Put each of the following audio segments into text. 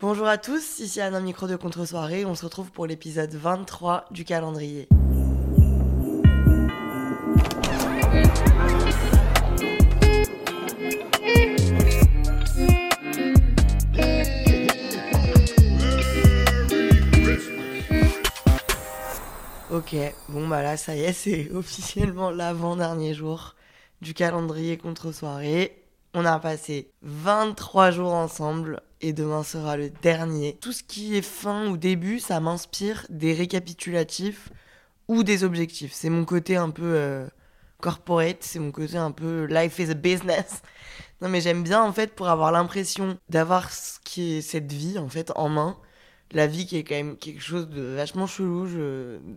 Bonjour à tous, ici Anna Micro de Contre-soirée. On se retrouve pour l'épisode 23 du calendrier. Ok, bon bah là ça y est, c'est officiellement l'avant-dernier jour du calendrier contre-soirée. On a passé 23 jours ensemble et demain sera le dernier. Tout ce qui est fin ou début, ça m'inspire des récapitulatifs ou des objectifs. C'est mon côté un peu euh, corporate, c'est mon côté un peu life is a business. Non mais j'aime bien en fait pour avoir l'impression d'avoir ce qui est cette vie en fait en main la vie qui est quand même quelque chose de vachement chelou.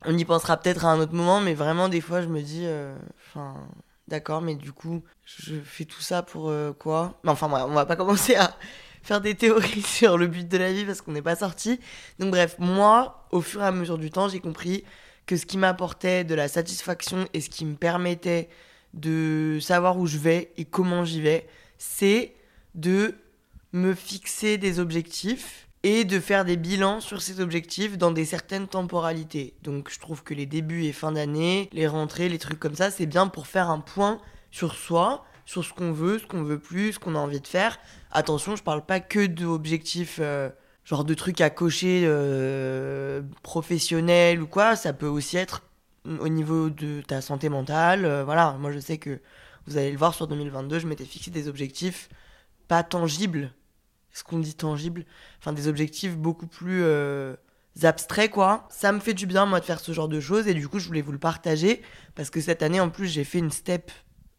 On y pensera peut-être à un autre moment, mais vraiment, des fois, je me dis, euh, enfin, d'accord, mais du coup, je fais tout ça pour euh, quoi? Enfin, bref, on va pas commencer à faire des théories sur le but de la vie parce qu'on n'est pas sorti. Donc, bref, moi, au fur et à mesure du temps, j'ai compris que ce qui m'apportait de la satisfaction et ce qui me permettait de savoir où je vais et comment j'y vais, c'est de me fixer des objectifs et de faire des bilans sur ces objectifs dans des certaines temporalités. Donc je trouve que les débuts et fins d'année, les rentrées, les trucs comme ça, c'est bien pour faire un point sur soi, sur ce qu'on veut, ce qu'on veut plus, ce qu'on a envie de faire. Attention, je parle pas que d'objectifs euh, genre de trucs à cocher euh, professionnels ou quoi, ça peut aussi être au niveau de ta santé mentale, euh, voilà, moi je sais que vous allez le voir sur 2022, je m'étais fixé des objectifs pas tangibles ce qu'on dit tangible, enfin des objectifs beaucoup plus euh, abstraits quoi. Ça me fait du bien moi de faire ce genre de choses et du coup je voulais vous le partager parce que cette année en plus j'ai fait une step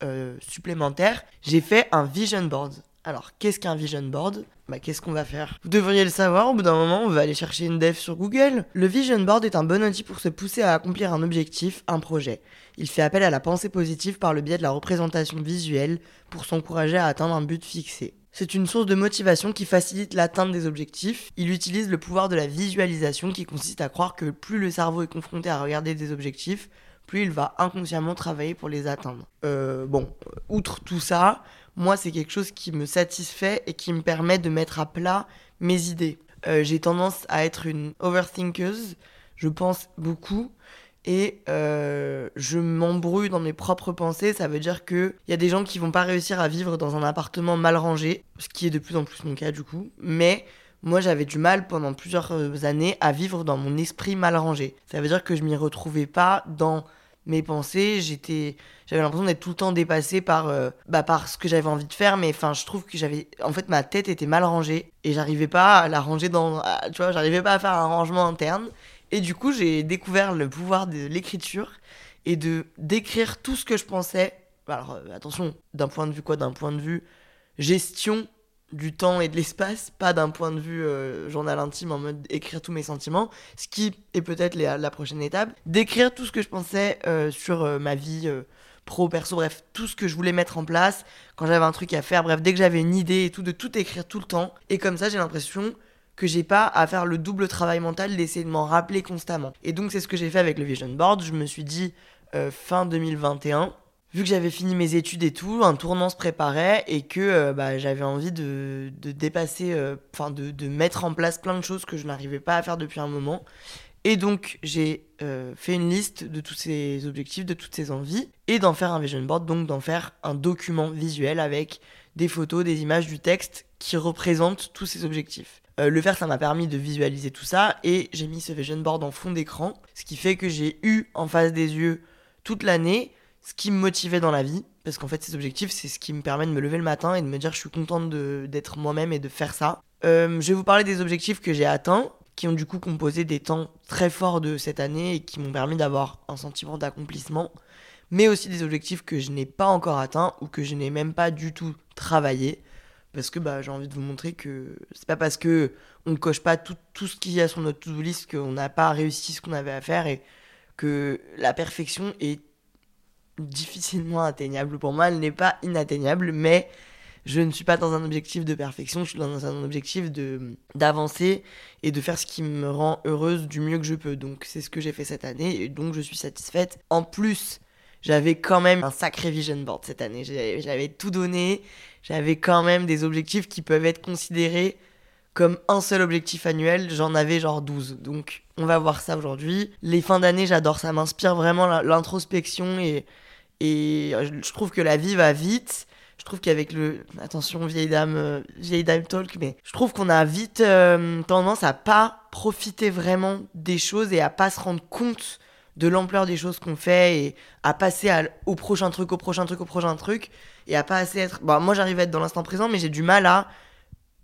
euh, supplémentaire. J'ai fait un vision board. Alors qu'est-ce qu'un vision board? Bah, qu'est-ce qu'on va faire? Vous devriez le savoir, au bout d'un moment, on va aller chercher une dev sur Google. Le Vision Board est un bon outil pour se pousser à accomplir un objectif, un projet. Il fait appel à la pensée positive par le biais de la représentation visuelle pour s'encourager à atteindre un but fixé. C'est une source de motivation qui facilite l'atteinte des objectifs. Il utilise le pouvoir de la visualisation qui consiste à croire que plus le cerveau est confronté à regarder des objectifs, plus il va inconsciemment travailler pour les atteindre. Euh, bon, outre tout ça, moi c'est quelque chose qui me satisfait et qui me permet de mettre à plat mes idées. Euh, j'ai tendance à être une overthinker, je pense beaucoup et euh, je m'embrouille dans mes propres pensées. Ça veut dire qu'il y a des gens qui vont pas réussir à vivre dans un appartement mal rangé, ce qui est de plus en plus mon cas du coup. Mais moi, j'avais du mal pendant plusieurs euh, années à vivre dans mon esprit mal rangé. Ça veut dire que je m'y retrouvais pas dans mes pensées. J'étais, j'avais l'impression d'être tout le temps dépassée par, euh, bah, par ce que j'avais envie de faire. Mais enfin, je trouve que j'avais, en fait, ma tête était mal rangée et j'arrivais pas à la ranger dans, tu vois, j'arrivais pas à faire un rangement interne. Et du coup, j'ai découvert le pouvoir de l'écriture et de d'écrire tout ce que je pensais. Alors euh, attention, d'un point de vue quoi? D'un point de vue gestion du temps et de l'espace, pas d'un point de vue euh, journal intime en mode écrire tous mes sentiments, ce qui est peut-être la prochaine étape, d'écrire tout ce que je pensais euh, sur ma vie pro, perso, bref, tout ce que je voulais mettre en place, quand j'avais un truc à faire, bref, dès que j'avais une idée et tout, de tout écrire tout le temps. Et comme ça, j'ai l'impression que j'ai pas à faire le double travail mental d'essayer de m'en rappeler constamment. Et donc c'est ce que j'ai fait avec le Vision Board. Je me suis dit euh, fin 2021, vu que j'avais fini mes études et tout, un tournant se préparait et que euh, bah, j'avais envie de, dépasser, euh, enfin de, de, mettre en place plein de choses que je n'arrivais pas à faire depuis un moment. Et donc j'ai fait une liste de tous ces objectifs, de toutes ces envies, et d'en faire un vision board, donc d'en faire un document visuel avec des photos, des images, du texte qui représentent tous ces objectifs. Euh, le faire, ça m'a permis de visualiser tout ça et j'ai mis ce vision board en fond d'écran, ce qui fait que j'ai eu en face des yeux toute l'année ce qui me motivait dans la vie, parce qu'en fait ces objectifs, c'est ce qui me permet de me lever le matin et de me dire je suis contente d'être moi-même et de faire ça. Euh, je vais vous parler des objectifs que j'ai atteints, qui ont du coup composé des temps très forts de cette année et qui m'ont permis d'avoir un sentiment d'accomplissement, mais aussi des objectifs que je n'ai pas encore atteints ou que je n'ai même pas du tout travaillé parce que bah, j'ai envie de vous montrer que c'est pas parce que on coche pas tout, tout ce qu'il y a sur notre to-do list qu'on n'a pas réussi ce qu'on avait à faire et que la perfection est difficilement atteignable. Pour moi, elle n'est pas inatteignable, mais je ne suis pas dans un objectif de perfection, je suis dans un objectif d'avancer et de faire ce qui me rend heureuse du mieux que je peux. Donc c'est ce que j'ai fait cette année et donc je suis satisfaite. En plus, j'avais quand même un sacré vision board cette année. J'avais tout donné, j'avais quand même des objectifs qui peuvent être considérés comme un seul objectif annuel, j'en avais genre 12. Donc on va voir ça aujourd'hui. Les fins d'année, j'adore, ça m'inspire vraiment l'introspection et, et je trouve que la vie va vite. Je trouve qu'avec le. Attention, vieille dame, euh, vieille dame talk, mais je trouve qu'on a vite euh, tendance à pas profiter vraiment des choses et à pas se rendre compte de l'ampleur des choses qu'on fait et à passer au prochain truc, au prochain truc, au prochain truc et à pas assez être. Bon, moi j'arrive à être dans l'instant présent, mais j'ai du mal à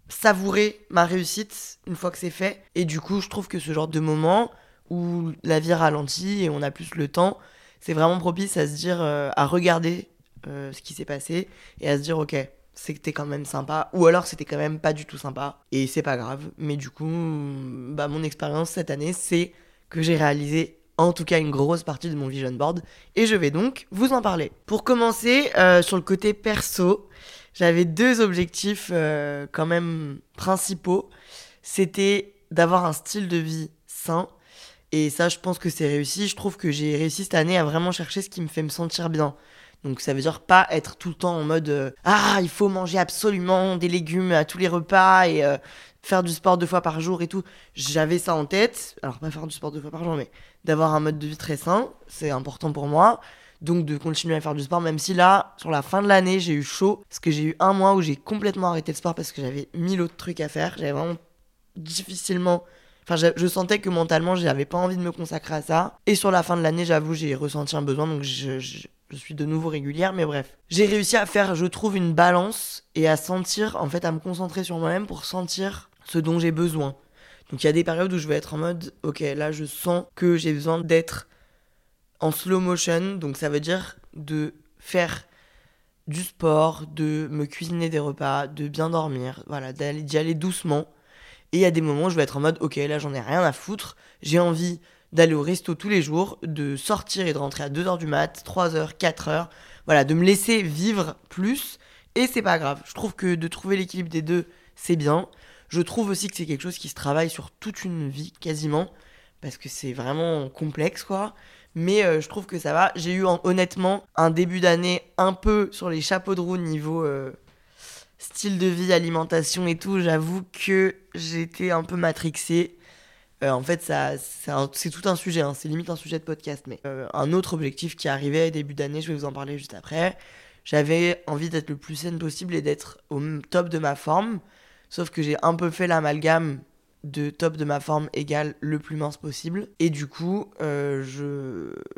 savourer ma réussite une fois que c'est fait. Et du coup, je trouve que ce genre de moment où la vie ralentit et on a plus le temps, c'est vraiment propice à se dire, euh, à regarder euh, ce qui s'est passé et à se dire, ok, c'était quand même sympa, ou alors c'était quand même pas du tout sympa, et c'est pas grave. Mais du coup, bah, mon expérience cette année, c'est que j'ai réalisé en tout cas une grosse partie de mon vision board, et je vais donc vous en parler. Pour commencer, euh, sur le côté perso, j'avais deux objectifs euh, quand même principaux. C'était d'avoir un style de vie sain. Et ça, je pense que c'est réussi. Je trouve que j'ai réussi cette année à vraiment chercher ce qui me fait me sentir bien. Donc ça veut dire pas être tout le temps en mode euh, ah il faut manger absolument des légumes à tous les repas et faire du sport deux fois par jour et tout. J'avais ça en tête. Alors, pas faire du sport deux fois par jour, mais d'avoir un mode de vie très sain. C'est important pour moi. Donc, de continuer à faire du sport, même si là, sur la fin de l'année, j'ai eu chaud. Parce que j'ai eu un mois où j'ai complètement arrêté le sport parce que j'avais mille autres trucs à faire. J'avais vraiment difficilement. Enfin, je, sentais que mentalement, j'avais pas envie de me consacrer à ça. Et sur la fin de l'année, j'avoue, j'ai ressenti un besoin. Donc, je, je suis de nouveau régulière, mais bref. J'ai réussi à faire, je trouve, une balance et à sentir, en fait, à me concentrer sur moi-même pour sentir ce dont j'ai besoin. Donc il y a des périodes où je vais être en mode, ok, là je sens que j'ai besoin d'être en slow motion, donc ça veut dire de faire du sport, de me cuisiner des repas, de bien dormir, voilà, d'y aller doucement. Et il y a des moments où je vais être en mode, ok, là j'en ai rien à foutre, j'ai envie d'aller au resto tous les jours, de sortir et de rentrer à 2h du mat, 3h, 4h, voilà, de me laisser vivre plus, et c'est pas grave. Je trouve que de trouver l'équilibre des deux, c'est bien. Je trouve aussi que c'est quelque chose qui se travaille sur toute une vie quasiment, parce que c'est vraiment complexe quoi. Mais euh, je trouve que ça va. J'ai eu honnêtement un début d'année un peu sur les chapeaux de roue niveau euh, style de vie, alimentation et tout. J'avoue que j'étais un peu matrixée. Euh, en fait, ça, c'est tout un sujet, hein. c'est limite un sujet de podcast. Mais un autre objectif qui arrivait début d'année, je vais vous en parler juste après. J'avais envie d'être le plus saine possible et d'être au top de ma forme. Sauf que j'ai un peu fait l'amalgame de top de ma forme égale le plus mince possible. Et du coup, euh,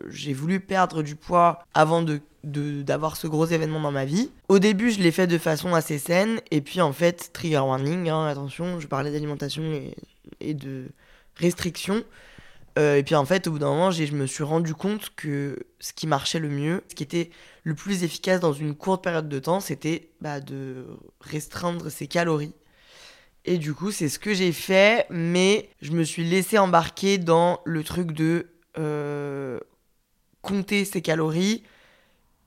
j'ai voulu perdre du poids avant de, d'avoir ce gros événement dans ma vie. Au début, je l'ai fait de façon assez saine. Et puis en fait, trigger warning, hein, attention, je parlais d'alimentation et, et de restriction. Euh, et puis en fait, au bout d'un moment, je me suis rendu compte que ce qui marchait le mieux, ce qui était le plus efficace dans une courte période de temps, c'était bah, de restreindre ses calories et du coup, c'est ce que j'ai fait, mais je me suis laissé embarquer dans le truc de euh, compter ses calories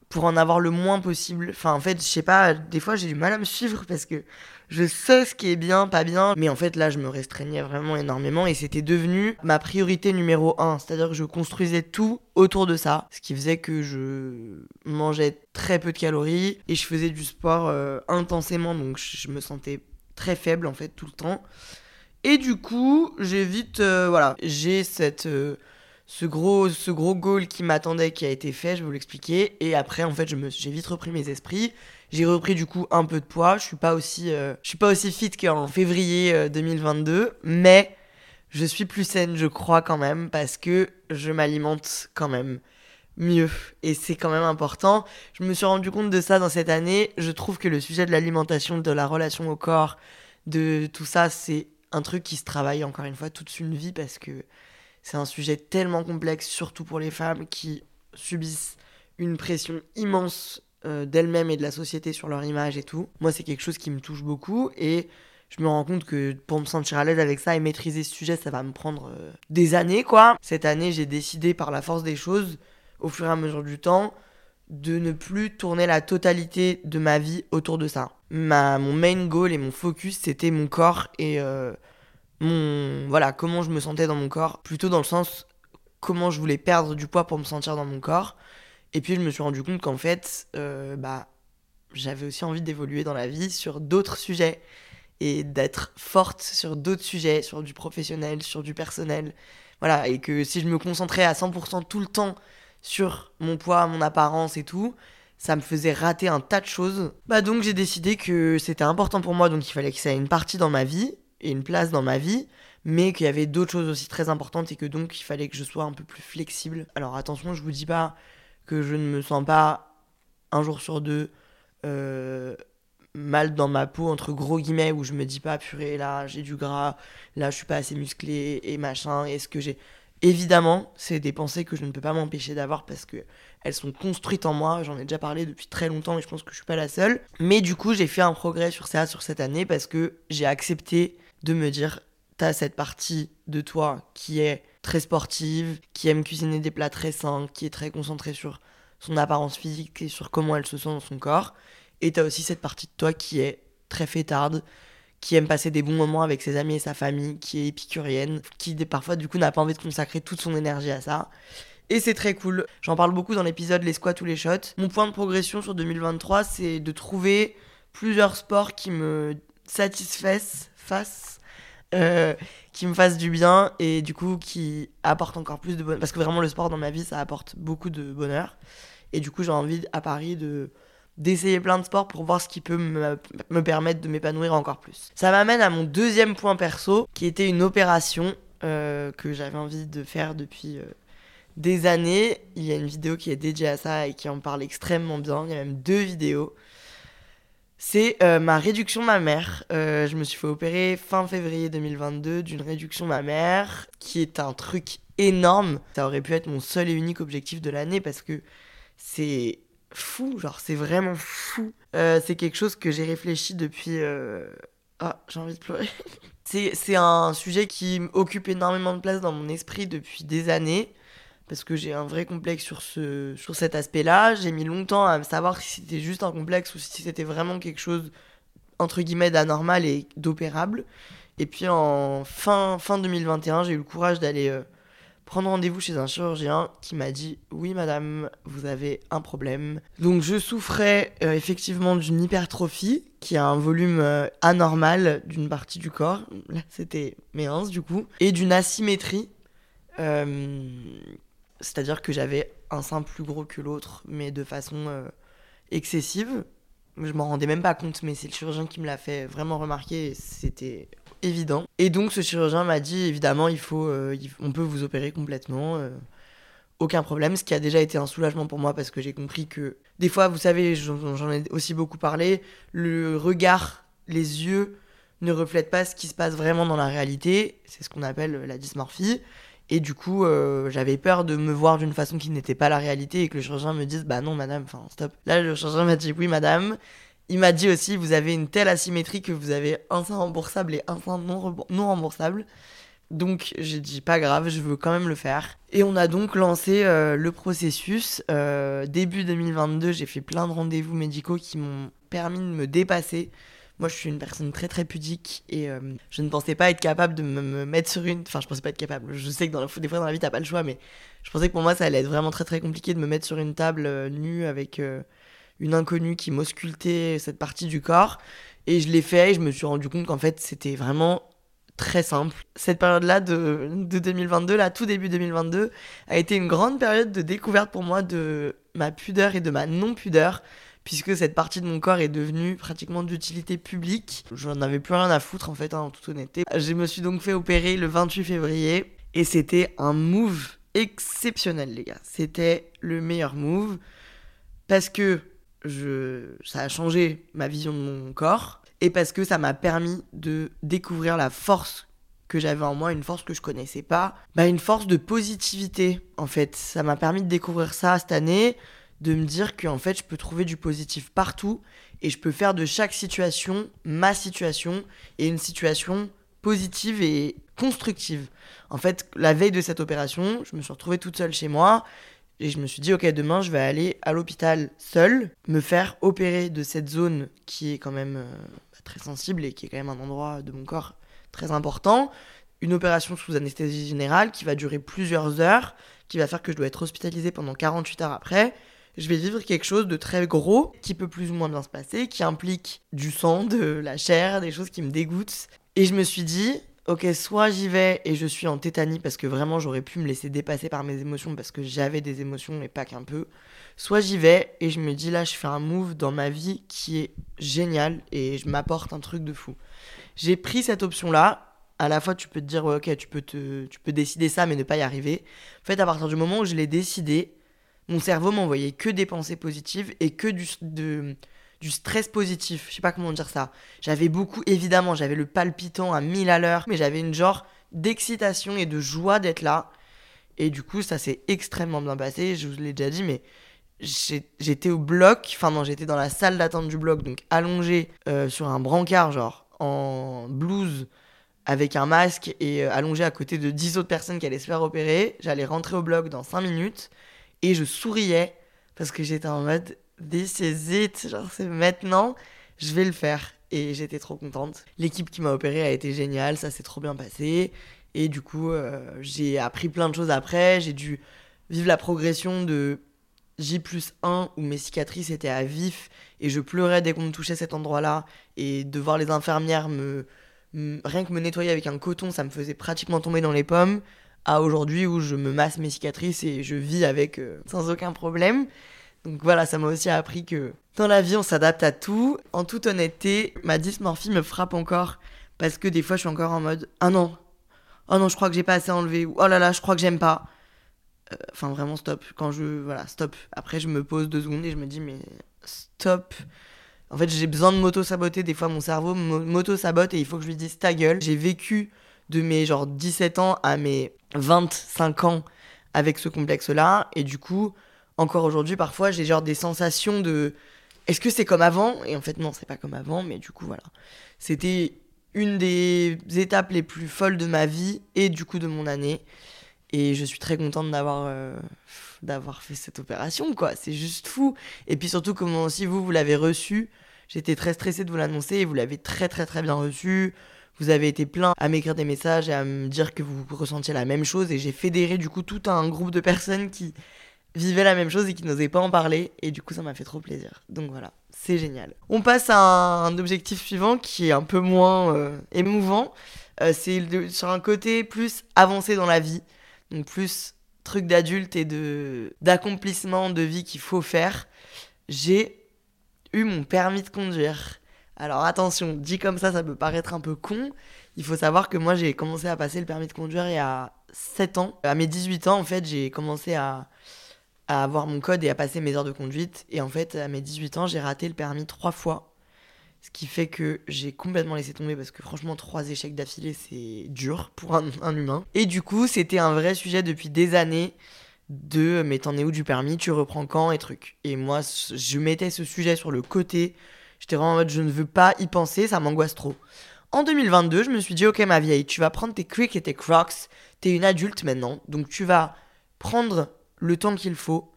pour en avoir le moins possible. Enfin, en fait, je sais pas, des fois j'ai du mal à me suivre parce que je sais ce qui est bien, pas bien, mais en fait là, je me restreignais vraiment énormément et c'était devenu ma priorité numéro un. C'est-à-dire que je construisais tout autour de ça, ce qui faisait que je mangeais très peu de calories et je faisais du sport euh, intensément, donc je me sentais très faible en fait tout le temps. Et du coup, j'ai vite, euh, voilà, j'ai cette, euh, ce gros, ce gros goal qui m'attendait, qui a été fait, je vais vous l'expliquer. Et après, en fait, je me, j'ai vite repris mes esprits. J'ai repris du coup un peu de poids. Je suis pas aussi, euh, je suis pas aussi fit qu'en février 2022, mais je suis plus saine, je crois quand même, parce que je m'alimente quand même mieux. Et c'est quand même important. Je me suis rendu compte de ça dans cette année. Je trouve que le sujet de l'alimentation, de la relation au corps, de tout ça, c'est un truc qui se travaille encore une fois toute une vie parce que c'est un sujet tellement complexe, surtout pour les femmes qui subissent une pression immense euh, d'elles-mêmes et de la société sur leur image et tout. Moi, c'est quelque chose qui me touche beaucoup et je me rends compte que pour me sentir à l'aise avec ça et maîtriser ce sujet, ça va me prendre euh, des années, quoi. Cette année, j'ai décidé par la force des choses, au fur et à mesure du temps, de ne plus tourner la totalité de ma vie autour de ça. Ma, mon main goal et mon focus, c'était mon corps et euh, mon voilà comment je me sentais dans mon corps, plutôt dans le sens comment je voulais perdre du poids pour me sentir dans mon corps. Et puis je me suis rendu compte qu'en fait, euh, bah, j'avais aussi envie d'évoluer dans la vie sur d'autres sujets et d'être forte sur d'autres sujets, sur du professionnel, sur du personnel. Voilà, et que si je me concentrais à 100% tout le temps sur mon poids, mon apparence et tout, ça me faisait rater un tas de choses. Bah donc j'ai décidé que c'était important pour moi, donc il fallait que ça ait une partie dans ma vie et une place dans ma vie, mais qu'il y avait d'autres choses aussi très importantes et que donc il fallait que je sois un peu plus flexible. Alors attention, je vous dis pas que je ne me sens pas un jour sur deux euh, mal dans ma peau, entre gros guillemets, où je me dis pas, purée, là, j'ai du gras, là, je suis pas assez musclé, et machin, est-ce que j'ai. Évidemment, c'est des pensées que je ne peux pas m'empêcher d'avoir parce que elles sont construites en moi. J'en ai déjà parlé depuis très longtemps et je pense que je suis pas la seule. Mais du coup, j'ai fait un progrès sur ça sur cette année parce que j'ai accepté de me dire t'as cette partie de toi qui est très sportive, qui aime cuisiner des plats très sains, qui est très concentrée sur son apparence physique et sur comment elle se sent dans son corps. Et t'as aussi cette partie de toi qui est très fêtarde, qui aime passer des bons moments avec ses amis et sa famille, qui est épicurienne, qui parfois du coup n'a pas envie de consacrer toute son énergie à ça. Et c'est très cool. J'en parle beaucoup dans l'épisode Les squats ou les shots. Mon point de progression sur 2023, c'est de trouver plusieurs sports qui me satisfassent, fassent, euh, qui me fassent du bien et du coup qui apportent encore plus de bonheur. Parce que vraiment, le sport dans ma vie, ça apporte beaucoup de bonheur. Et du coup, j'ai envie à Paris de d'essayer plein de sports pour voir ce qui peut me, me permettre de m'épanouir encore plus. Ça m'amène à mon deuxième point perso, qui était une opération euh, que j'avais envie de faire depuis euh, des années. Il y a une vidéo qui est dédiée à ça et qui en parle extrêmement bien. Il y a même deux vidéos. C'est euh, ma réduction mammaire. je me suis fait opérer fin février 2022 d'une réduction mammaire, qui est un truc énorme. Ça aurait pu être mon seul et unique objectif de l'année parce que c'est fou, genre c'est vraiment fou. Euh, c'est quelque chose que j'ai réfléchi depuis... Euh, ah, j'ai envie de pleurer. c'est un sujet qui occupe énormément de place dans mon esprit depuis des années, parce que j'ai un vrai complexe sur, ce, sur cet aspect-là. J'ai mis longtemps à savoir si c'était juste un complexe ou si c'était vraiment quelque chose, entre guillemets, d'anormal et d'opérable. Et puis en fin, fin 2021, j'ai eu le courage d'aller... Euh, prendre rendez-vous chez un chirurgien qui m'a dit oui madame vous avez un problème. Donc je souffrais euh, effectivement d'une hypertrophie qui a un volume euh, anormal d'une partie du corps. Là c'était mes du coup. Et d'une asymétrie euh, c'est-à-dire que j'avais un sein plus gros que l'autre mais de façon excessive. Je m'en rendais même pas compte mais c'est le chirurgien qui me l'a fait vraiment remarquer c'était Et donc ce chirurgien m'a dit évidemment il faut, euh, on peut vous opérer complètement, euh, aucun problème. Ce qui a déjà été un soulagement pour moi parce que j'ai compris que des fois, vous savez, j'en ai aussi beaucoup parlé, le regard, les yeux ne reflètent pas ce qui se passe vraiment dans la réalité. C'est ce qu'on appelle la dysmorphie. Et du coup, euh, j'avais peur de me voir d'une façon qui n'était pas la réalité et que le chirurgien me dise Bah non, madame, enfin, stop. Là, le chirurgien m'a dit Oui, madame, il m'a dit aussi, vous avez une telle asymétrie que vous avez un sein remboursable et un sein non, remboursable. Donc j'ai dit pas grave, je veux quand même le faire. Et on a donc lancé euh, le processus. Euh, début 2022, j'ai fait plein de rendez-vous médicaux qui m'ont permis de me dépasser. Moi, je suis une personne très très pudique et euh, je ne pensais pas être capable de me, mettre sur une. Enfin, je pensais pas être capable. Je sais que des fois dans la vie, t'as pas le choix, mais je pensais que pour moi, ça allait être vraiment très très compliqué de me mettre sur une table nue avec une inconnue qui m'auscultait cette partie du corps. Et je l'ai fait et je me suis rendu compte qu'en fait, c'était vraiment très simple. Cette période-là de, de 2022, là, tout début 2022, a été une grande période de découverte pour moi de ma pudeur et de ma non-pudeur, puisque cette partie de mon corps est devenue pratiquement d'utilité publique. Je n'en avais plus rien à foutre, en fait, hein, en toute honnêteté. Je me suis donc fait opérer le 28 février, et c'était un move exceptionnel, les gars. C'était le meilleur move, parce que je, ça a changé ma vision de mon corps et parce que ça m'a permis de découvrir la force que j'avais en moi, une force que je connaissais pas, bah une force de positivité en fait. Ça m'a permis de découvrir ça cette année, de me dire qu'en fait, je peux trouver du positif partout et je peux faire de chaque situation ma situation et une situation positive et constructive. En fait, la veille de cette opération, je me suis retrouvée toute seule chez moi et je me suis dit, ok, demain, je vais aller à l'hôpital seule, me faire opérer de cette zone qui est quand même euh, très sensible et qui est quand même un endroit de mon corps très important. Une opération sous anesthésie générale qui va durer plusieurs heures, qui va faire que je dois être hospitalisée pendant 48 heures après je vais vivre quelque chose de très gros qui peut plus ou moins bien se passer, qui implique du sang, de la chair, des choses qui me dégoûtent. Et je me suis dit, ok, soit j'y vais et je suis en tétanie parce que vraiment j'aurais pu me laisser dépasser par mes émotions parce que j'avais des émotions et pas qu'un peu. Soit j'y vais et je me dis là, je fais un move dans ma vie qui est génial et je m'apporte un truc de fou. J'ai pris cette option là. À la fois, tu peux te dire, ok, tu peux, te, tu peux décider ça, mais ne pas y arriver. En fait, à partir du moment où je l'ai décidé, mon cerveau m'envoyait que des pensées positives et que du, du stress positif. Je sais pas comment dire ça. J'avais beaucoup, évidemment, j'avais le palpitant à 1000 à l'heure, mais j'avais une genre d'excitation et de joie d'être là. Et du coup, ça s'est extrêmement bien passé. Je vous l'ai déjà dit, mais j'étais au bloc, enfin non, j'étais dans la salle d'attente du bloc, donc allongé euh, sur un brancard, genre en blouse avec un masque et euh, allongé à côté de 10 autres personnes qui allaient se faire opérer. J'allais rentrer au bloc dans 5 minutes. Et je souriais parce que j'étais en mode This is genre c'est maintenant, je vais le faire. Et j'étais trop contente. L'équipe qui m'a opéré a été géniale, ça s'est trop bien passé. Et du coup, euh, j'ai appris plein de choses après. J'ai dû vivre la progression de J plus 1 où mes cicatrices étaient à vif et je pleurais dès qu'on me touchait cet endroit-là. Et de voir les infirmières me, Rien que me nettoyer avec un coton, ça me faisait pratiquement tomber dans les pommes à aujourd'hui où je me masse mes cicatrices et je vis avec euh, sans aucun problème. Donc voilà, ça m'a aussi appris que dans la vie, on s'adapte à tout. En toute honnêteté, ma dysmorphie me frappe encore parce que des fois, je suis encore en mode Ah non, oh non, je crois que j'ai pas assez enlevé ou Oh là là, je crois que j'aime pas. Euh, enfin, vraiment, stop. Quand je. Voilà, stop. Après, je me pose deux secondes et je me dis Mais stop. En fait, j'ai besoin de m'auto-saboter. Des fois, mon cerveau m'auto-sabote et il faut que je lui dise ta gueule. J'ai vécu de mes genre 17 ans à mes 25 ans avec ce complexe-là. Et du coup, encore aujourd'hui, parfois, j'ai genre des sensations de est-ce que c'est comme avant? Et en fait, non, c'est pas comme avant, mais du coup, voilà. C'était une des étapes les plus folles de ma vie et du coup de mon année. Et je suis très contente d'avoir euh, d'avoir fait cette opération, quoi. C'est juste fou. Et puis surtout, comment aussi vous, vous l'avez reçu. J'étais très stressée de vous l'annoncer et vous l'avez très très très bien reçu. Vous avez été plein à m'écrire des messages et à me dire que vous ressentiez la même chose et j'ai fédéré du coup tout un groupe de personnes qui vivaient la même chose et qui n'osaient pas en parler et du coup ça m'a fait trop plaisir. Donc voilà, c'est génial. On passe à un, objectif suivant qui est un peu moins euh, émouvant. Euh, c'est sur un côté plus avancé dans la vie, donc plus truc d'adulte et de d'accomplissement de vie qu'il faut faire. J'ai eu mon permis de conduire. Alors attention, dit comme ça, ça peut paraître un peu con. Il faut savoir que moi, j'ai commencé à passer le permis de conduire il y a 7 ans. À mes 18 ans, en fait, j'ai commencé à, avoir mon code et à passer mes heures de conduite. Et en fait, à mes 18 ans, j'ai raté le permis trois fois. Ce qui fait que j'ai complètement laissé tomber parce que franchement, trois échecs d'affilée, c'est dur pour un, un, humain. Et du coup, c'était un vrai sujet depuis des années de mais t'en es où du permis, tu reprends quand? et trucs. Et moi, je mettais ce sujet sur le côté J'étais vraiment en mode, je ne veux pas y penser, ça m'angoisse trop. En 2022, je me suis dit, ok, ma vieille, tu vas prendre tes Quick et tes Crocs. T'es une adulte maintenant, donc tu vas prendre le temps qu'il faut,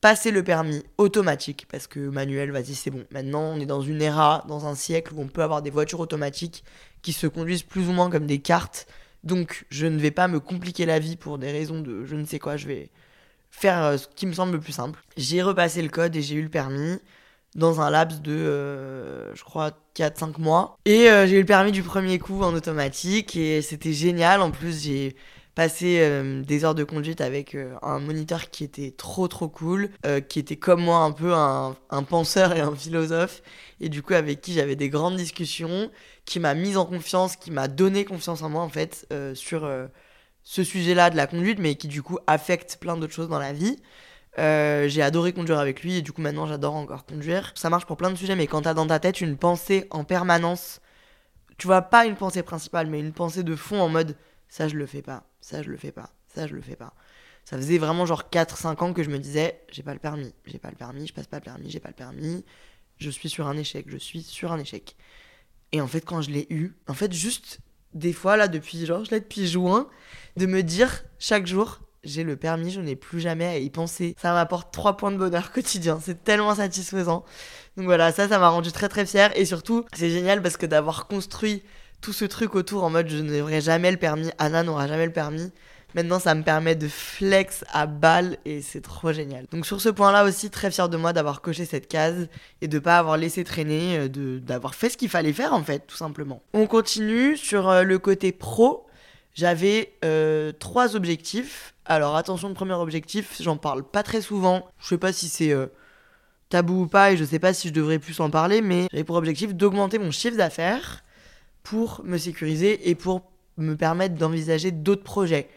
passer le permis automatique, parce que manuel, vas-y, c'est bon. Maintenant, on est dans une era, dans un siècle où on peut avoir des voitures automatiques qui se conduisent plus ou moins comme des cartes. Donc, je ne vais pas me compliquer la vie pour des raisons de je ne sais quoi. Je vais faire euh, ce qui me semble le plus simple. J'ai repassé le code et j'ai eu le permis dans un laps de, euh, je crois, 4-5 mois. Et euh, j'ai eu le permis du premier coup en automatique et c'était génial. En plus, j'ai passé euh, des heures de conduite avec un moniteur qui était trop trop cool, qui était comme moi un peu un, penseur et un philosophe, et du coup avec qui j'avais des grandes discussions, qui m'a mise en confiance, qui m'a donné confiance en moi en fait sur ce sujet-là de la conduite, mais qui du coup affecte plein d'autres choses dans la vie. Euh, j'ai adoré conduire avec lui et du coup maintenant j'adore encore conduire. Ça marche pour plein de sujets, mais quand t'as dans ta tête une pensée en permanence, tu vois, pas une pensée principale, mais une pensée de fond en mode ça je le fais pas, ça je le fais pas, ça je le fais pas. Ça faisait vraiment genre 4-5 ans que je me disais, j'ai pas le permis, j'ai pas le permis, je passe pas le permis, j'ai pas le permis, je suis sur un échec, je suis sur un échec. Et en fait, quand je l'ai eu, en fait, juste des fois, là, depuis genre, je l'ai depuis juin, de me dire chaque jour, j'ai le permis, je n'ai plus jamais à y penser. Ça m'apporte 3 points de bonheur quotidien, c'est tellement satisfaisant. Donc voilà, ça, ça m'a rendu très très fière. Et surtout, c'est génial parce que d'avoir construit tout ce truc autour en mode je n'aurai jamais le permis, Anna n'aura jamais le permis. Maintenant, ça me permet de flex à balle et c'est trop génial. Donc sur ce point-là aussi, très fier de moi d'avoir coché cette case et de pas avoir laissé traîner, euh, d'avoir fait ce qu'il fallait faire en fait, tout simplement. On continue sur euh, le côté pro. J'avais euh, trois objectifs. Alors attention, le premier objectif, j'en parle pas très souvent. Je sais pas si c'est tabou ou pas et je sais pas si je devrais plus en parler, mais j'avais pour objectif d'augmenter mon chiffre d'affaires pour me sécuriser et pour me permettre d'envisager d'autres projets.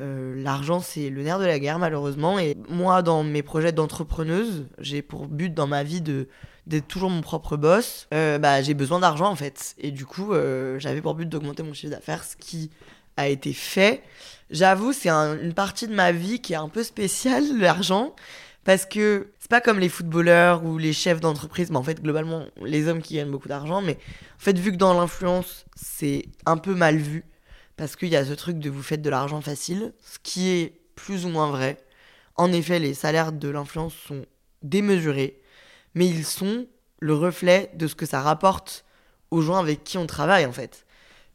Euh, l'argent, c'est le nerf de la guerre, malheureusement. Et moi, dans mes projets d'entrepreneuse, j'ai pour but dans ma vie d'être toujours mon propre boss. Euh, bah, j'ai besoin d'argent, en fait. Et du coup, euh, j'avais pour but d'augmenter mon chiffre d'affaires, ce qui a été fait. J'avoue, c'est une partie de ma vie qui est un peu spéciale, l'argent. Parce que c'est pas comme les footballeurs ou les chefs d'entreprise, mais en fait, globalement, les hommes qui gagnent beaucoup d'argent. Mais en fait, vu que dans l'influence, c'est un peu mal vu parce qu'il y a ce truc de vous faites de l'argent facile, ce qui est plus ou moins vrai. En effet, les salaires de l'influence sont démesurés, mais ils sont le reflet de ce que ça rapporte aux gens avec qui on travaille en fait.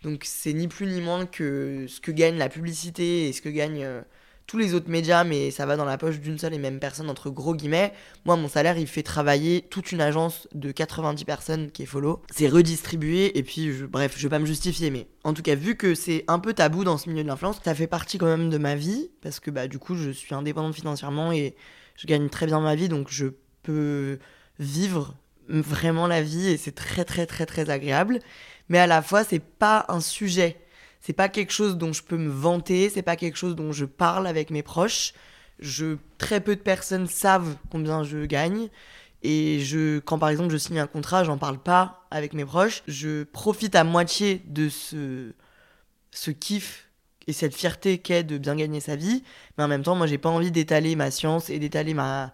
Donc c'est ni plus ni moins que ce que gagne la publicité et ce que gagne euh, tous les autres médias, mais ça va dans la poche d'une seule et même personne, entre gros guillemets. Moi, mon salaire, il fait travailler toute une agence de 90 personnes qui est follow. C'est redistribué, et puis, bref, je vais pas me justifier, mais en tout cas, vu que c'est un peu tabou dans ce milieu de l'influence, ça fait partie quand même de ma vie, parce que bah, du coup, je suis indépendante financièrement et je gagne très bien ma vie, donc je peux vivre vraiment la vie et c'est très, très, très, très agréable. Mais à la fois, c'est pas un sujet c'est pas quelque chose dont je peux me vanter, c'est pas quelque chose dont je parle avec mes proches. Je, très peu de personnes savent combien je gagne. Et je, quand par exemple je signe un contrat, j'en parle pas avec mes proches. Je profite à moitié de ce, ce kiff et cette fierté qu'est de bien gagner sa vie. Mais en même temps, moi, j'ai pas envie d'étaler ma science et d'étaler ma,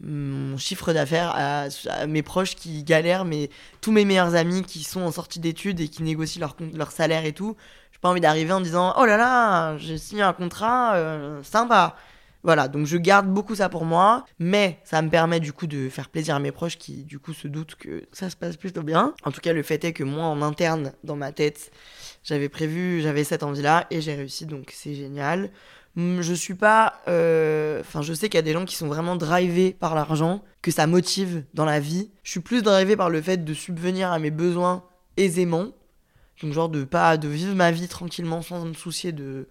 mon chiffre d'affaires à, mes proches qui galèrent, mais tous mes meilleurs amis qui sont en sortie d'études et qui négocient leur, leur salaire et tout, pas envie d'arriver en disant oh là là, j'ai signé un contrat euh, sympa. Voilà, donc je garde beaucoup ça pour moi, mais ça me permet du coup de faire plaisir à mes proches qui du coup se doutent que ça se passe plutôt bien. En tout cas, le fait est que moi en interne, dans ma tête, j'avais prévu, j'avais cette envie-là et j'ai réussi, donc c'est génial. Hum, je suis pas. Euh, enfin, je sais qu'il y a des gens qui sont vraiment drivés par l'argent, que ça motive dans la vie. Je suis plus drivé par le fait de subvenir à mes besoins aisément donc genre de pas de vivre ma vie tranquillement sans me soucier de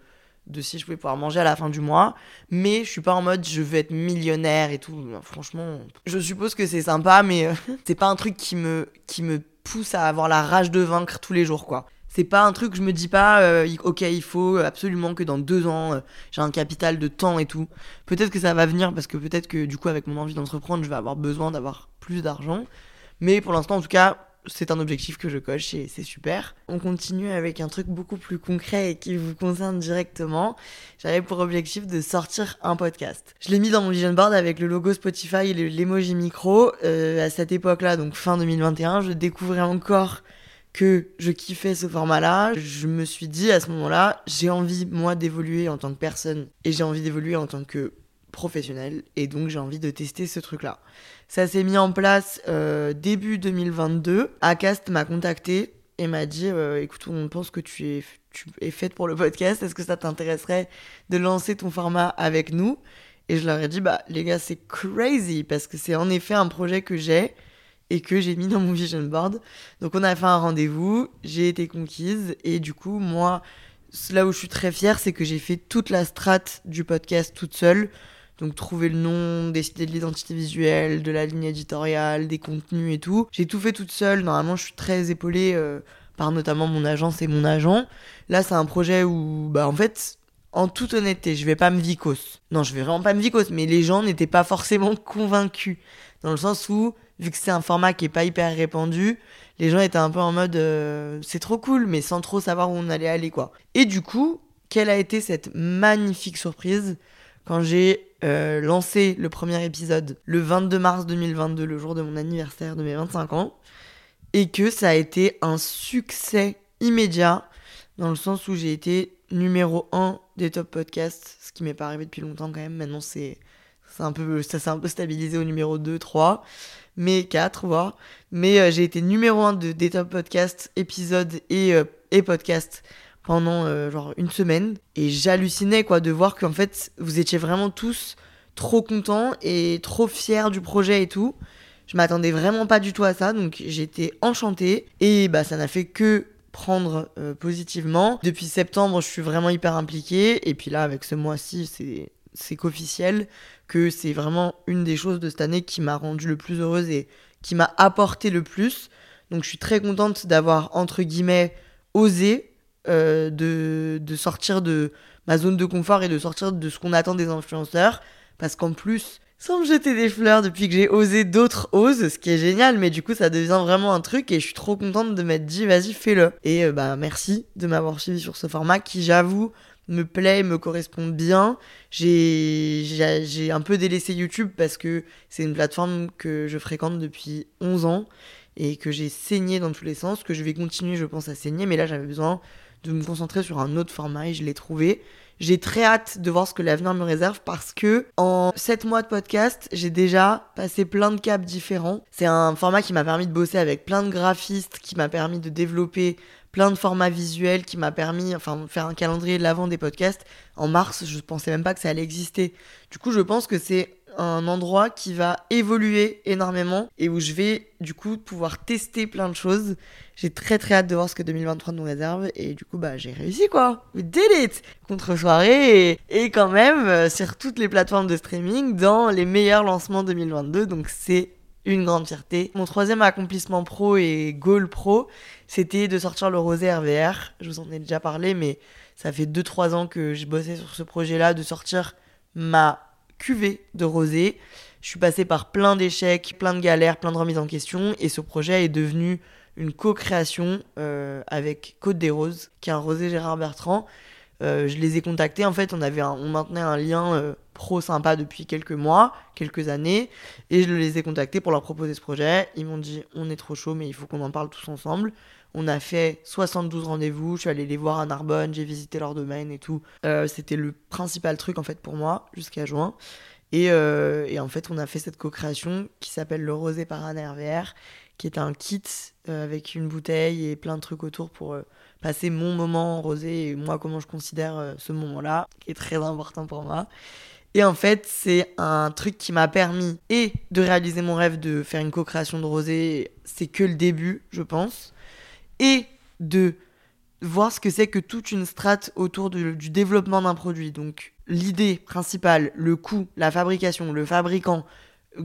de si je pouvais pouvoir manger à la fin du mois, mais je suis pas en mode je veux être millionnaire et tout. Franchement, je suppose que c'est sympa, mais euh, c'est pas un truc qui me qui me pousse à avoir la rage de vaincre tous les jours, quoi. C'est pas un truc je me dis pas, euh, ok, il faut absolument que dans deux ans, euh, j'ai un capital de temps et tout. Peut-être que ça va venir parce que peut-être que du coup, avec mon envie d'entreprendre, je vais avoir besoin d'avoir plus d'argent. Mais pour l'instant, en tout cas, c'est un objectif que je coche et c'est super. On continue avec un truc beaucoup plus concret et qui vous concerne directement. J'avais pour objectif de sortir un podcast. Je l'ai mis dans mon vision board avec le logo Spotify et l'emoji micro. Euh, à cette époque-là, donc fin 2021, je découvrais encore que je kiffais ce format-là. Je me suis dit à ce moment-là, j'ai envie, moi, d'évoluer en tant que personne et j'ai envie d'évoluer en tant que professionnel et donc j'ai envie de tester ce truc-là. Ça s'est mis en place euh, début 2022. Acast m'a contacté et m'a dit euh, écoute, on pense que tu es, tu es faite pour le podcast. Est-ce que ça t'intéresserait de lancer ton format avec nous? Et je leur ai dit bah les gars, c'est crazy parce que c'est en effet un projet que j'ai et que j'ai mis dans mon vision board. Donc on a fait un rendez-vous, j'ai été conquise et du coup moi là où je suis très fière, c'est que j'ai fait toute la strate du podcast toute seule. Donc trouver le nom, décider de l'identité visuelle, de la ligne éditoriale, des contenus et tout. J'ai tout fait toute seule. Normalement, je suis très épaulée euh, par notamment mon agence et mon agent. Là, c'est un projet où, bah, en fait, en toute honnêteté, je vais pas me vicos. Non, je vais vraiment pas me vicos, mais les gens n'étaient pas forcément convaincus. Dans le sens où, vu que c'est un format qui est pas hyper répandu, les gens étaient un peu en mode euh, c'est trop cool, mais sans trop savoir où on allait aller, quoi. Et du coup, quelle a été cette magnifique surprise? Quand j'ai euh, lancé le premier épisode le 22 mars 2022, le jour de mon anniversaire de mes 25 ans, et que ça a été un succès immédiat, dans le sens où j'ai été numéro 1 des top podcasts, ce qui m'est pas arrivé depuis longtemps quand même. Maintenant, peu, ça s'est un peu stabilisé au numéro 2, 3, mais 4, voire. Mais euh, j'ai été numéro 1 de, des top podcasts, épisodes et, euh, et podcasts pendant euh, genre une semaine. Et j'hallucinais quoi de voir qu'en fait, vous étiez vraiment tous trop contents et trop fiers du projet et tout. Je m'attendais vraiment pas du tout à ça, donc j'étais enchantée. Et bah ça n'a fait que prendre euh, positivement. Depuis septembre, je suis vraiment hyper impliquée. Et puis là, avec ce mois-ci, c'est, c'est qu'officiel que c'est vraiment une des choses de cette année qui m'a rendue le plus heureuse et qui m'a apporté le plus. Donc je suis très contente d'avoir, entre guillemets, osé euh, de, sortir de ma zone de confort et de sortir de ce qu'on attend des influenceurs. Parce qu'en plus, sans me jeter des fleurs depuis que j'ai osé d'autres oses, ce qui est génial, mais du coup ça devient vraiment un truc et je suis trop contente de m'être dit vas-y fais-le. Et euh, bah merci de m'avoir suivi sur ce format qui j'avoue me plaît, me correspond bien. J'ai j'ai un peu délaissé YouTube parce que c'est une plateforme que je fréquente depuis 11 ans et que j'ai saigné dans tous les sens, que je vais continuer je pense à saigner, mais là j'avais besoin de me concentrer sur un autre format et je l'ai trouvé. J'ai très hâte de voir ce que l'avenir me réserve parce que en 7 mois de podcast, j'ai déjà passé plein de caps différents. C'est un format qui m'a permis de bosser avec plein de graphistes, qui m'a permis de développer plein de formats visuels, qui m'a permis, enfin, faire un calendrier de l'avant des podcasts. En mars, je pensais même pas que ça allait exister. Du coup, je pense que c'est un endroit qui va évoluer énormément et où je vais du coup pouvoir tester plein de choses. J'ai très très hâte de voir ce que 2023 nous réserve et du coup bah j'ai réussi quoi. We did it Contre soirée et, et quand même euh, sur toutes les plateformes de streaming dans les meilleurs lancements 2022 donc c'est une grande fierté. Mon troisième accomplissement pro et goal pro, c'était de sortir le rosé RVR. Je vous en ai déjà parlé, mais ça fait 2-3 ans que je bossais sur ce projet-là, de sortir ma cuvée de rosé. Je suis passée par plein d'échecs, plein de galères, plein de remises en question, et ce projet est devenu une co-création euh, avec Côte des Roses, qui est un rosé Gérard Bertrand. Euh, je les ai contactés, en fait, on, avait on maintenait un lien euh, pro sympa depuis quelques mois, quelques années, et je les ai contactés pour leur proposer ce projet. Ils m'ont dit on est trop chaud, mais il faut qu'on en parle tous ensemble. On a fait 72 rendez-vous, je suis allée les voir à Narbonne, j'ai visité leur domaine et tout. Euh, C'était le principal truc en fait pour moi jusqu'à juin. Et, euh, et, en fait, on a fait cette co-création qui s'appelle le Rosé par un RVR, qui est un kit euh, avec une bouteille et plein de trucs autour pour passer mon moment rosé et moi comment je considère ce moment-là, qui est très important pour moi. Et en fait, c'est un truc qui m'a permis et de réaliser mon rêve de faire une co-création de rosé, c'est que le début, je pense et de voir ce que c'est que toute une strate autour du développement d'un produit. Donc l'idée principale, le coût, la fabrication, le fabricant,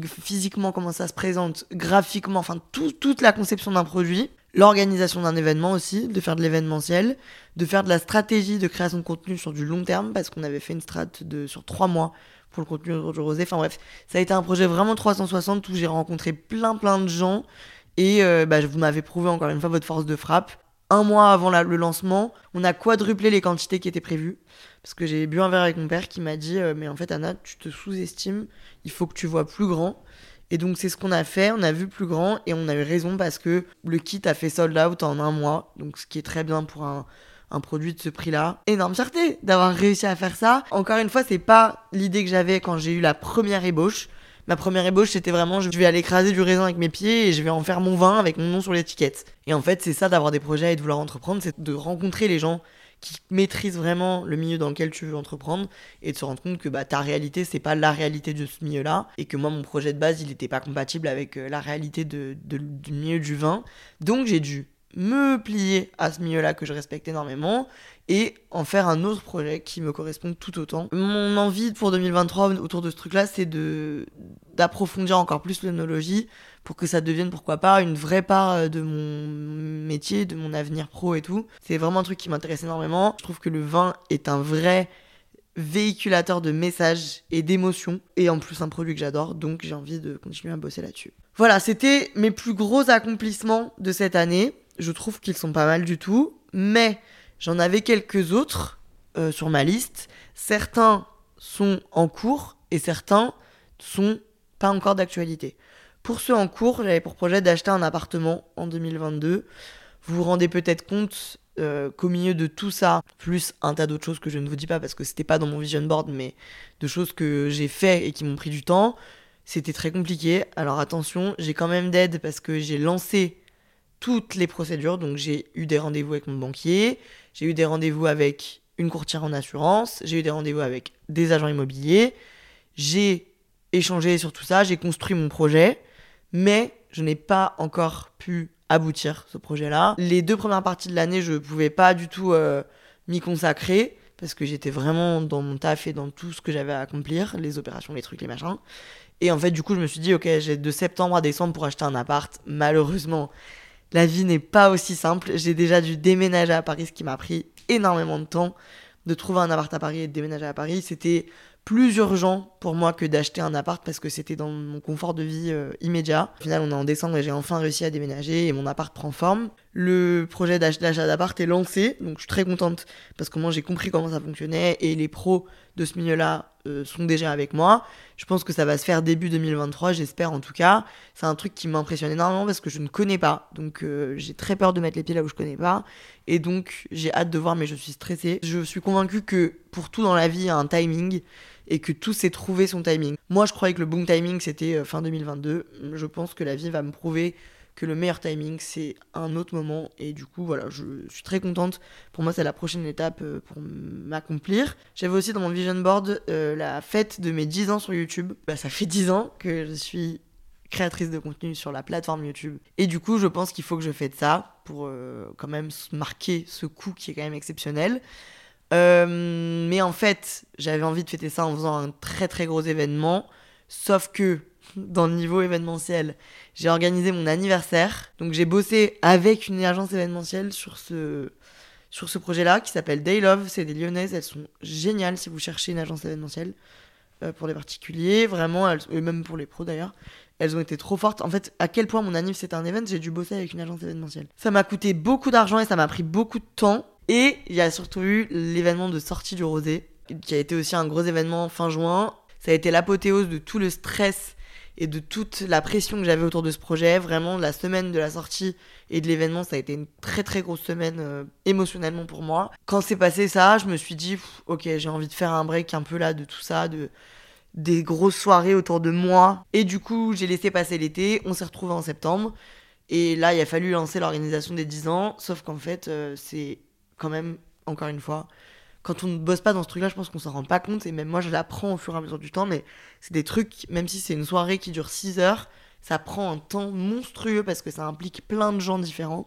physiquement comment ça se présente, graphiquement, enfin tout, toute la conception d'un produit, l'organisation d'un événement aussi, de faire de l'événementiel, de faire de la stratégie de création de contenu sur du long terme, parce qu'on avait fait une strate de, sur trois mois pour le contenu autour du rosé. Enfin bref, ça a été un projet vraiment 360 où j'ai rencontré plein plein de gens et euh, bah, vous m'avez prouvé encore une fois votre force de frappe. Un mois avant le lancement, on a quadruplé les quantités qui étaient prévues. Parce que j'ai bu un verre avec mon père qui m'a dit euh, Mais en fait, Anna, tu te sous-estimes, il faut que tu vois plus grand. Et donc, c'est ce qu'on a fait. On a vu plus grand et on a eu raison parce que le kit a fait sold out en un mois. Donc, ce qui est très bien pour un, un produit de ce prix-là. Énorme fierté d'avoir réussi à faire ça. Encore une fois, c'est pas l'idée que j'avais quand j'ai eu la première ébauche ma première ébauche, c'était vraiment je vais aller écraser du raisin avec mes pieds et je vais en faire mon vin avec mon nom sur l'étiquette. Et en fait, c'est ça d'avoir des projets et de vouloir entreprendre, c'est de rencontrer les gens qui maîtrisent vraiment le milieu dans lequel tu veux entreprendre et de se rendre compte que bah, ta réalité c'est pas la réalité de ce milieu là et que moi mon projet de base il n'était pas compatible avec euh, la réalité de, du milieu du vin donc j'ai dû me plier à ce milieu là que je respecte énormément et en faire un autre projet qui me correspond tout autant. Mon envie pour 2023 autour de ce truc-là, c'est de d'approfondir encore plus l'œnologie pour que ça devienne pourquoi pas une vraie part euh, de mon métier, de mon avenir pro et tout. C'est vraiment un truc qui m'intéresse énormément. Je trouve que le vin est un vrai véhiculateur de messages et d'émotions et en plus un produit que j'adore donc j'ai envie de continuer à bosser là-dessus. Voilà, c'était mes plus gros accomplissements de cette année. Je trouve qu'ils sont pas mal du tout, mais J'en avais quelques autres euh, sur ma liste. Certains sont en cours et certains sont pas encore d'actualité. Pour ceux en cours, j'avais pour projet d'acheter un appartement en 2022. Vous vous rendez peut-être compte euh, qu'au milieu de tout ça, plus un tas d'autres choses que je ne vous dis pas parce que c'était pas dans mon vision board, mais de choses que j'ai fait et qui m'ont pris du temps, c'était très compliqué. Alors attention, j'ai quand même d'aide parce que j'ai lancé toutes les procédures. Donc j'ai eu des rendez-vous avec mon banquier, j'ai eu des rendez-vous avec une courtière en assurance, j'ai eu des rendez-vous avec des agents immobiliers, j'ai échangé sur tout ça, j'ai construit mon projet mais je n'ai pas encore pu aboutir ce projet-là. Les deux premières parties de l'année, je ne pouvais pas du tout euh, m'y consacrer parce que j'étais vraiment dans mon taf et dans tout ce que j'avais à accomplir, les opérations, les trucs, les machins. Et en fait, du coup, je me suis dit, ok, j'ai de septembre à décembre pour acheter un appart. Malheureusement, la vie n'est pas aussi simple. J'ai déjà dû déménager à Paris, ce qui m'a pris énormément de temps de trouver un appart à Paris et de déménager à Paris. C'était plus urgent pour moi que d'acheter un appart parce que c'était dans mon confort de vie euh, immédiat. Au final, on est en décembre et j'ai enfin réussi à déménager et mon appart prend forme. Le projet d'achat d'appart est lancé, donc je suis très contente parce que moi j'ai compris comment ça fonctionnait et les pros de ce milieu-là euh, sont déjà avec moi. Je pense que ça va se faire début 2023, j'espère en tout cas. C'est un truc qui m'impressionne énormément parce que je ne connais pas. Donc euh, j'ai très peur de mettre les pieds là où je connais pas. Et donc j'ai hâte de voir, mais je suis stressée. Je suis convaincue que pour tout dans la vie, il y a un timing et que tout s'est trouvé son timing. Moi je croyais que le boom timing c'était euh, fin 2022. Je pense que la vie va me prouver que le meilleur timing c'est un autre moment. Et du coup voilà je suis très contente. Pour moi c'est la prochaine étape euh, pour m'accomplir. J'avais aussi dans mon vision board euh, la fête de mes 10 ans sur YouTube. Bah, ça fait 10 ans que je suis créatrice de contenu sur la plateforme YouTube. Et du coup je pense qu'il faut que je fête ça pour quand même marquer ce coup qui est quand même exceptionnel mais en fait j'avais envie de fêter ça en faisant un très très gros événement sauf que dans le niveau événementiel. J'ai organisé mon anniversaire. Donc j'ai bossé avec une agence événementielle sur ce, sur ce projet-là qui s'appelle Day Love. C'est des lyonnaises. Elles sont géniales si vous cherchez une agence événementielle euh, pour les particuliers. Vraiment, et même pour les pros d'ailleurs. Elles ont été trop fortes. En fait, à quel point mon anniversaire c'était un événement, j'ai dû bosser avec une agence événementielle. Ça m'a coûté beaucoup d'argent et ça m'a pris beaucoup de temps. Et il y a surtout eu l'événement de sortie du rosé, qui a été aussi un gros événement fin juin. Ça a été l'apothéose de tout le stress et de toute la pression que j'avais autour de ce projet. Vraiment, la semaine de la sortie et de l'événement, ça a été une très très grosse semaine euh, émotionnellement pour moi. Quand c'est passé ça, je me suis dit, ok, j'ai envie de faire un break un peu là de tout ça, de des grosses soirées autour de moi. Et du coup, j'ai laissé passer l'été, on s'est retrouvés en septembre. Et là, il a fallu lancer l'organisation des 10 ans, sauf qu'en fait, euh, c'est quand même, encore une fois, quand on ne bosse pas dans ce truc-là, je pense qu'on s'en rend pas compte. Et même moi, je l'apprends au fur et à mesure du temps. Mais c'est des trucs, même si c'est une soirée qui dure 6 heures, ça prend un temps monstrueux parce que ça implique plein de gens différents.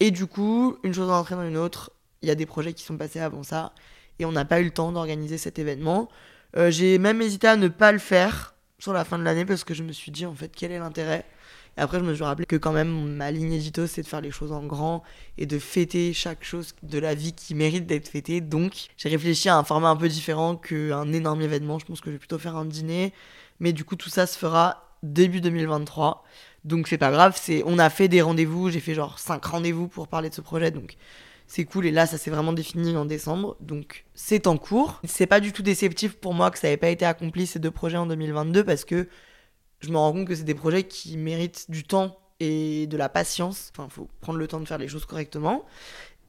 Et du coup, une chose en une autre, il y a des projets qui sont passés avant ça. Et on n'a pas eu le temps d'organiser cet événement. Euh, j'ai même hésité à ne pas le faire sur la fin de l'année parce que je me suis dit, en fait, quel est l'intérêt et après, je me suis rappelé que quand même, ma ligne édito, c'est de faire les choses en grand et de fêter chaque chose de la vie qui mérite d'être fêtée. Donc, j'ai réfléchi à un format un peu différent qu'un énorme événement. Je pense que je vais plutôt faire un dîner. Mais du coup, tout ça se fera début 2023. Donc, c'est pas grave. C'est, on a fait des rendez-vous. J'ai fait genre 5 rendez-vous pour parler de ce projet. Donc, c'est cool. Et là, ça s'est vraiment défini en décembre. Donc, c'est en cours. C'est pas du tout déceptif pour moi que ça n'ait pas été accompli ces deux projets en 2022 parce que je me rends compte que c'est des projets qui méritent du temps et de la patience. Enfin, il faut prendre le temps de faire les choses correctement.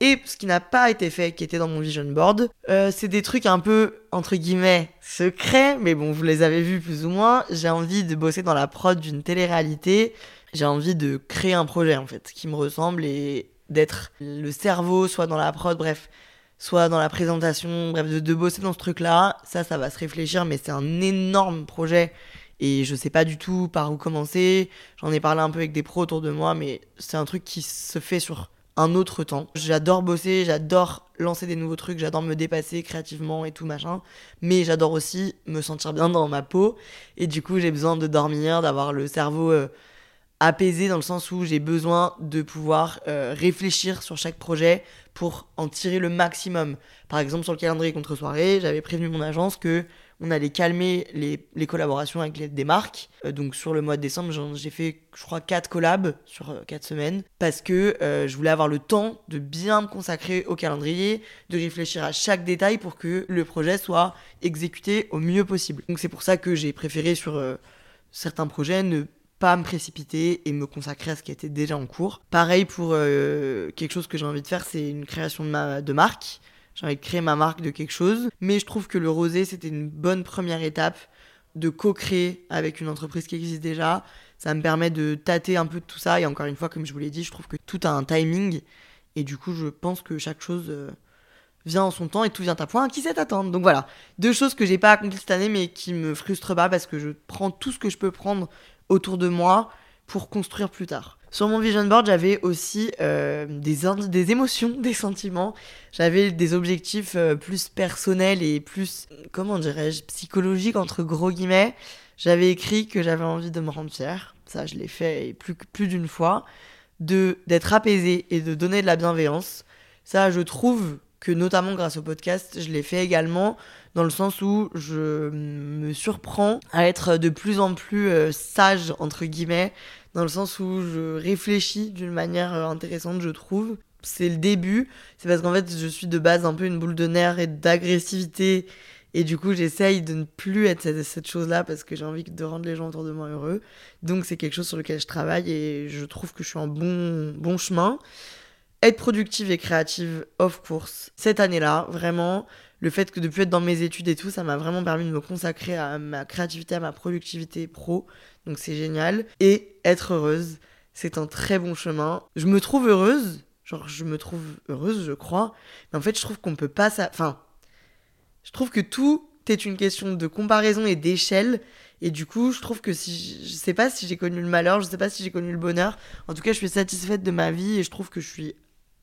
Et ce qui n'a pas été fait, qui était dans mon vision board, euh, c'est des trucs un peu, entre guillemets, secrets, mais bon, vous les avez vus plus ou moins. J'ai envie de bosser dans la prod d'une télé-réalité. J'ai envie de créer un projet, en fait, qui me ressemble et d'être le cerveau, soit dans la prod, bref, soit dans la présentation, bref, de, de bosser dans ce truc-là. Ça, ça va se réfléchir, mais c'est un énorme projet et je sais pas du tout par où commencer. J'en ai parlé un peu avec des pros autour de moi, mais c'est un truc qui se fait sur un autre temps. J'adore bosser, j'adore lancer des nouveaux trucs, j'adore me dépasser créativement et tout machin, mais j'adore aussi me sentir bien dans ma peau et du coup j'ai besoin de dormir, d'avoir le cerveau euh, apaisé dans le sens où j'ai besoin de pouvoir euh, réfléchir sur chaque projet pour en tirer le maximum. Par exemple, sur le calendrier contre-soirée, j'avais prévenu mon agence que on allait calmer les, collaborations avec les, des marques. Euh, donc sur le mois de décembre, j'ai fait, je crois, 4 collabs sur 4 semaines parce que je voulais avoir le temps de bien me consacrer au calendrier, de réfléchir à chaque détail pour que le projet soit exécuté au mieux possible. Donc c'est pour ça que j'ai préféré sur certains projets ne pas me précipiter et me consacrer à ce qui était déjà en cours. Pareil pour euh, quelque chose que j'ai envie de faire, c'est une création de, ma, de marque. J'ai envie de créer ma marque de quelque chose. Mais je trouve que le rosé, c'était une bonne première étape de co-créer avec une entreprise qui existe déjà. Ça me permet de tâter un peu de tout ça. Et encore une fois, comme je vous l'ai dit, je trouve que tout a un timing. Et du coup, je pense que chaque chose euh, vient en son temps et tout vient à point. Qui sait attendre Donc voilà, deux choses que j'ai pas accomplies cette année, mais qui me frustrent pas parce que je prends tout ce que je peux prendre autour de moi pour construire plus tard. Sur mon vision board, j'avais aussi euh, des, des émotions, des sentiments. J'avais des objectifs euh, plus personnels et plus, comment dirais-je, psychologiques, entre gros guillemets. J'avais écrit que j'avais envie de me rendre fière. Ça, je l'ai fait plus, plus d'une fois. D'être apaisé et de donner de la bienveillance. Ça, je trouve que notamment grâce au podcast, je l'ai fait également dans le sens où je me surprends à être de plus en plus euh, sage, entre guillemets, dans le sens où je réfléchis d'une manière euh, intéressante, je trouve. C'est le début, c'est parce qu'en fait, je suis de base un peu une boule de nerfs et d'agressivité. Et du coup, j'essaye de ne plus être cette, chose-là parce que j'ai envie de rendre les gens autour de moi heureux. Donc, c'est quelque chose sur lequel je travaille et je trouve que je suis en bon, bon chemin. Être productive et créative, of course. Cette année-là, vraiment, le fait que de plus être dans mes études et tout, ça m'a vraiment permis de me consacrer à ma créativité, à ma productivité pro. Donc c'est génial. Et être heureuse, c'est un très bon chemin. Je me trouve heureuse, genre je me trouve heureuse, je crois. Mais en fait, je trouve qu'on peut pas ça. Enfin, je trouve que tout est une question de comparaison et d'échelle. Et du coup, je trouve que si je sais pas si j'ai connu le malheur, je sais pas si j'ai connu le bonheur. En tout cas, je suis satisfaite de ma vie et je trouve que je suis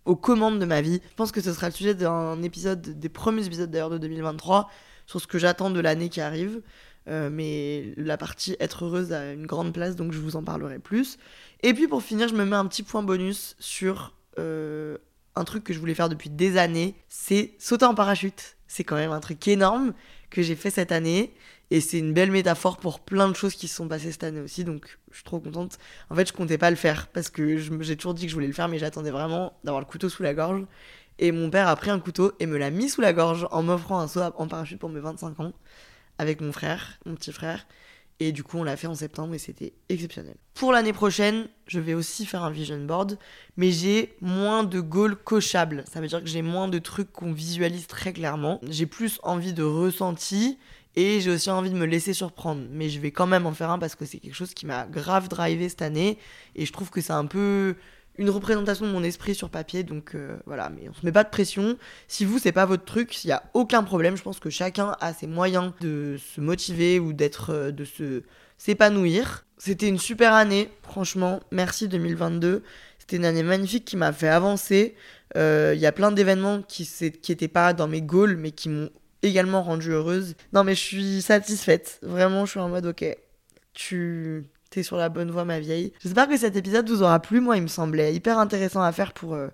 aux commandes de ma vie. Je pense que ce sera le sujet d'un épisode, des premiers épisodes d'ailleurs de 2023, sur ce que j'attends de l'année qui arrive. Euh, mais la partie être heureuse a une grande place, donc je vous en parlerai plus. Et puis pour finir, je me mets un petit point bonus sur euh, un truc que je voulais faire depuis des années, c'est sauter en parachute. C'est quand même un truc énorme que j'ai fait cette année. Et c'est une belle métaphore pour plein de choses qui se sont passées cette année aussi. Donc je suis trop contente. En fait, je comptais pas le faire parce que j'ai toujours dit que je voulais le faire, mais j'attendais vraiment d'avoir le couteau sous la gorge. Et mon père a pris un couteau et me l'a mis sous la gorge en m'offrant un saut en parachute pour mes 25 ans avec mon frère, mon petit frère. Et du coup, on l'a fait en septembre et c'était exceptionnel. Pour l'année prochaine, je vais aussi faire un vision board, mais j'ai moins de goals cochables. Ça veut dire que j'ai moins de trucs qu'on visualise très clairement. J'ai plus envie de ressenti et j'ai aussi envie de me laisser surprendre. Mais je vais quand même en faire un parce que c'est quelque chose qui m'a grave drivé cette année. Et je trouve que c'est un peu une représentation de mon esprit sur papier. Donc euh, voilà, mais on se met pas de pression. Si vous, c'est pas votre truc, il n'y a aucun problème. Je pense que chacun a ses moyens de se motiver ou d'être, euh, de se s'épanouir. C'était une super année, franchement. Merci 2022. C'était une année magnifique qui m'a fait avancer. Euh, il y a plein d'événements qui n'étaient pas dans mes goals, mais qui m'ont également rendue heureuse. Non, mais je suis satisfaite. Vraiment, je suis en mode, ok, tu t'es sur la bonne voie, ma vieille. J'espère que cet épisode vous aura plu. Moi, il me semblait hyper intéressant à faire pour euh,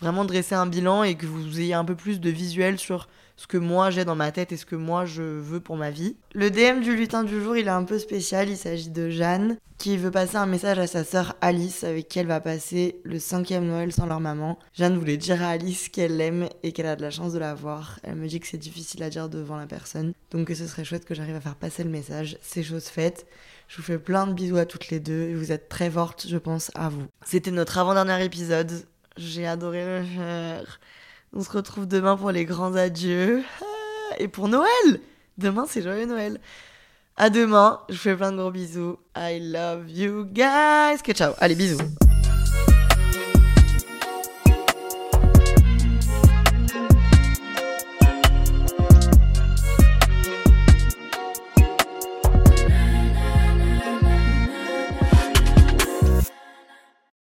vraiment dresser un bilan et que vous ayez un peu plus de visuel sur ce que moi j'ai dans ma tête et ce que moi je veux pour ma vie. Le DM du lutin du jour, il est un peu spécial. Il s'agit de Jeanne qui veut passer un message à sa sœur Alice avec qui elle va passer le cinquième Noël sans leur maman. Jeanne voulait dire à Alice qu'elle l'aime et qu'elle a de la chance de la voir. Elle me dit que c'est difficile à dire devant la personne. Donc que ce serait chouette que j'arrive à faire passer le message. C'est chose faite. Je vous fais plein de bisous à toutes les deux. Vous êtes très fortes, je pense, à vous. C'était notre avant-dernier épisode. J'ai adoré le faire. On se retrouve demain pour les grands adieux. Ah, et pour Noël Demain, c'est joyeux Noël. À demain. Je vous fais plein de gros bisous. I love you guys. Que ciao. Allez, bisous.